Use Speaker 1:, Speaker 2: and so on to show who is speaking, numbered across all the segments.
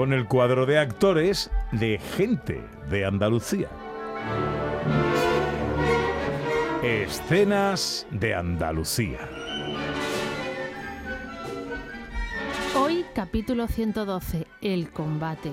Speaker 1: Con el cuadro de actores de Gente de Andalucía. Escenas de Andalucía.
Speaker 2: Hoy capítulo 112, el combate.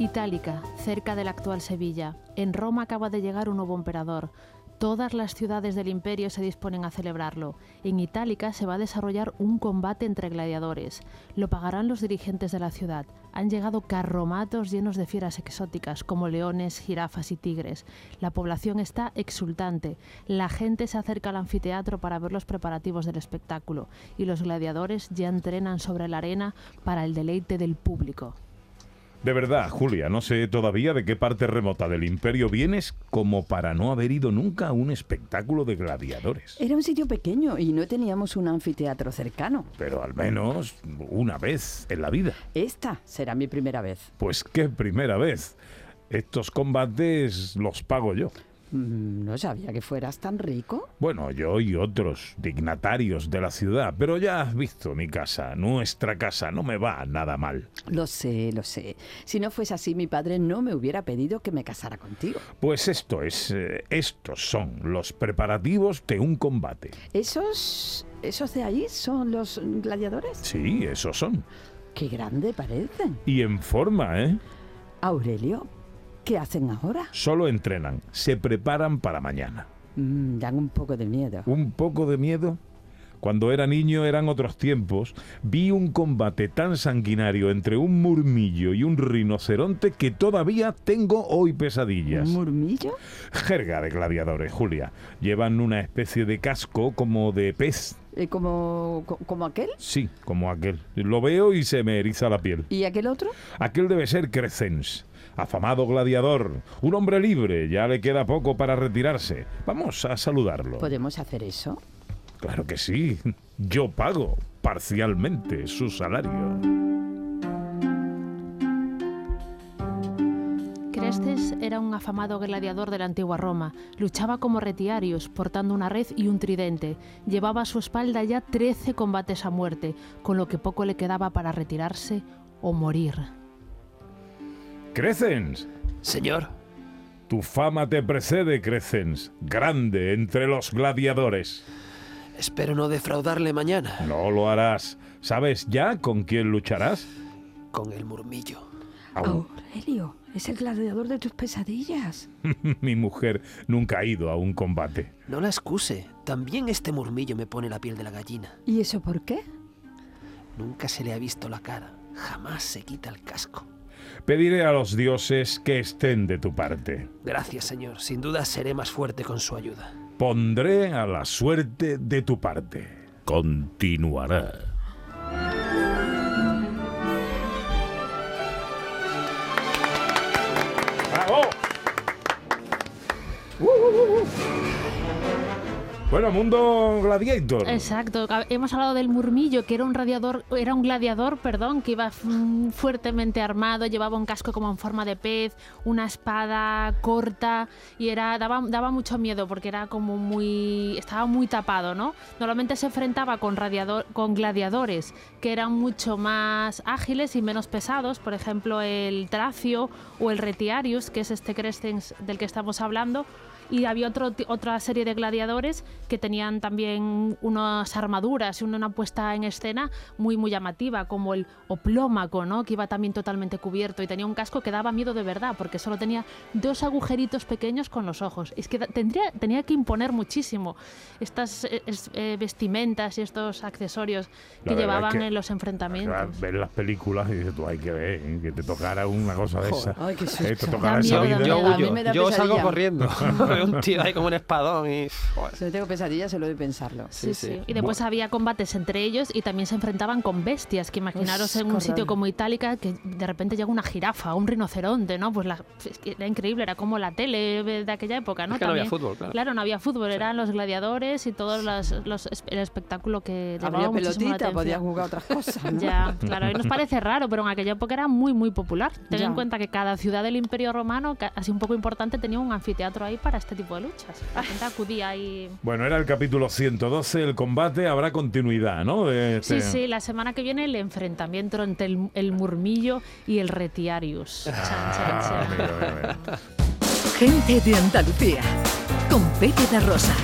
Speaker 2: Itálica, cerca de la actual Sevilla. En Roma acaba de llegar un nuevo emperador. Todas las ciudades del imperio se disponen a celebrarlo. En Itálica se va a desarrollar un combate entre gladiadores. Lo pagarán los dirigentes de la ciudad. Han llegado carromatos llenos de fieras exóticas como leones, jirafas y tigres. La población está exultante. La gente se acerca al anfiteatro para ver los preparativos del espectáculo y los gladiadores ya entrenan sobre la arena para el deleite del público.
Speaker 1: De verdad, Julia, no sé todavía de qué parte remota del imperio vienes como para no haber ido nunca a un espectáculo de gladiadores.
Speaker 3: Era un sitio pequeño y no teníamos un anfiteatro cercano.
Speaker 1: Pero al menos una vez en la vida.
Speaker 3: Esta será mi primera vez.
Speaker 1: Pues qué primera vez. Estos combates los pago yo.
Speaker 3: Mm, No sabía que fueras tan rico.
Speaker 1: Bueno, yo y otros dignatarios de la ciudad, pero ya has visto mi casa, nuestra casa, no me va nada mal.
Speaker 3: Lo sé, lo sé. Si no fuese así, mi padre no me hubiera pedido que me casara contigo.
Speaker 1: Pues esto es, eh, estos son los preparativos de un combate.
Speaker 3: ¿Esos, esos de ahí son los gladiadores?
Speaker 1: Sí, esos son.
Speaker 3: Qué grande parecen.
Speaker 1: Y en forma, ¿eh?
Speaker 3: Aurelio, ¿qué hacen ahora?
Speaker 1: Solo entrenan, se preparan para mañana.
Speaker 3: Mm, dan un poco de miedo.
Speaker 1: ¿Un poco de miedo? Cuando era niño eran otros tiempos. Vi un combate tan sanguinario entre un murmillo y un rinoceronte que todavía tengo hoy pesadillas.
Speaker 3: ¿Un murmillo?
Speaker 1: Jerga de gladiadores, Julia. Llevan una especie de casco como de pez.
Speaker 3: Eh, ¿Como, co- como aquel?
Speaker 1: Sí, como aquel. Lo veo y se me eriza la piel.
Speaker 3: ¿Y aquel otro?
Speaker 1: Aquel debe ser Crescens, afamado gladiador, un hombre libre, ya le queda poco para retirarse. Vamos a saludarlo.
Speaker 3: ¿Podemos hacer eso?
Speaker 1: Claro que sí, yo pago parcialmente su salario.
Speaker 2: Crestes era un afamado gladiador de la antigua Roma. Luchaba como retiarios, portando una red y un tridente. Llevaba a su espalda ya 13 combates a muerte, con lo que poco le quedaba para retirarse o morir.
Speaker 1: Crescens,
Speaker 4: Señor,
Speaker 1: tu fama te precede, Crescens, grande entre los gladiadores.
Speaker 4: espero no defraudarle mañana
Speaker 1: No lo harás. ¿Sabes ya con quién lucharás?
Speaker 4: con el murmillo.
Speaker 1: Au.
Speaker 3: Aurelio, es el gladiador de tus pesadillas.
Speaker 1: Mi mujer nunca ha ido a un combate.
Speaker 4: No la excuse, también este murmillo me pone la piel de la gallina.
Speaker 3: ¿Y eso por qué?
Speaker 4: Nunca se le ha visto la cara, jamás se quita el casco.
Speaker 1: Pediré a los dioses que estén de tu parte.
Speaker 4: Gracias, señor, sin duda seré más fuerte con su ayuda.
Speaker 1: Pondré a la suerte de tu parte. Continuará. ¡Bravo! Uh, uh, uh. Bueno, mundo gladiator.
Speaker 2: Exacto. Hemos hablado del murmillo, que era un radiador, era un gladiador, perdón, que iba mm, fuertemente armado, llevaba un casco como en forma de pez, una espada corta y era daba, daba mucho miedo porque era como muy estaba muy tapado, ¿no? Normalmente se enfrentaba con radiador, con gladiadores que eran mucho más ágiles y menos pesados, por ejemplo, el Tracio o el Retiarius, que es este Crescens del que estamos hablando y había otro, otra serie de gladiadores que tenían también unas armaduras y una puesta en escena muy muy llamativa, como el oplómaco, ¿no? que iba también totalmente cubierto y tenía un casco que daba miedo de verdad, porque solo tenía dos agujeritos pequeños con los ojos. Es que tendría, tenía que imponer muchísimo estas eh, es- eh, vestimentas y estos accesorios que llevaban
Speaker 1: es que-
Speaker 2: en los enfrentamientos.
Speaker 1: Ver las películas y dices tú, hay que ver, ¿eh? que te tocara una cosa de esa.
Speaker 3: Ay, qué
Speaker 1: Eh, te tocara esa vida.
Speaker 5: yo salgo corriendo.
Speaker 4: ve un tío ahí como un espadón y... joder.
Speaker 3: Si no tengo pesadillas, solo de pensarlo.
Speaker 2: Sí,
Speaker 4: Sí,
Speaker 2: sí.
Speaker 4: sí.
Speaker 2: Y después había combates entre ellos y también se enfrentaban con bestias, que imaginaros en un
Speaker 3: qué
Speaker 2: sitio como Itálica que de repente llega una jirafa, un rinoceronte, ¿no? Pues la, era increíble, era como la tele de aquella época, ¿no?
Speaker 4: Es que no había
Speaker 2: También-
Speaker 4: fútbol, claro.
Speaker 2: Claro, no había fútbol, eran los gladiadores y todo los, los- el espectáculo que la
Speaker 3: pelotita, podía
Speaker 2: atención.
Speaker 3: jugar otras cosas. ¿no?
Speaker 2: Ya, claro, hoy nos parece raro, pero en aquella época era muy, muy popular. Ten
Speaker 3: Ya.
Speaker 2: en cuenta que cada ciudad del Imperio Romano, así un poco importante, tenía un anfiteatro ahí para este tipo de luchas. La gente acudía ahí.
Speaker 1: Bueno, era el capítulo 112, el combate, habrá continuidad, ¿no? De
Speaker 2: Sí,
Speaker 1: este-
Speaker 2: sí, la semana que viene el enfrentamiento entre el, el murmillo y el retiarius. Chan, chan,
Speaker 1: Ah,
Speaker 2: chan.
Speaker 1: mira, mira, mira.
Speaker 6: Gente de Andalucía. Con Pepe da Rosa.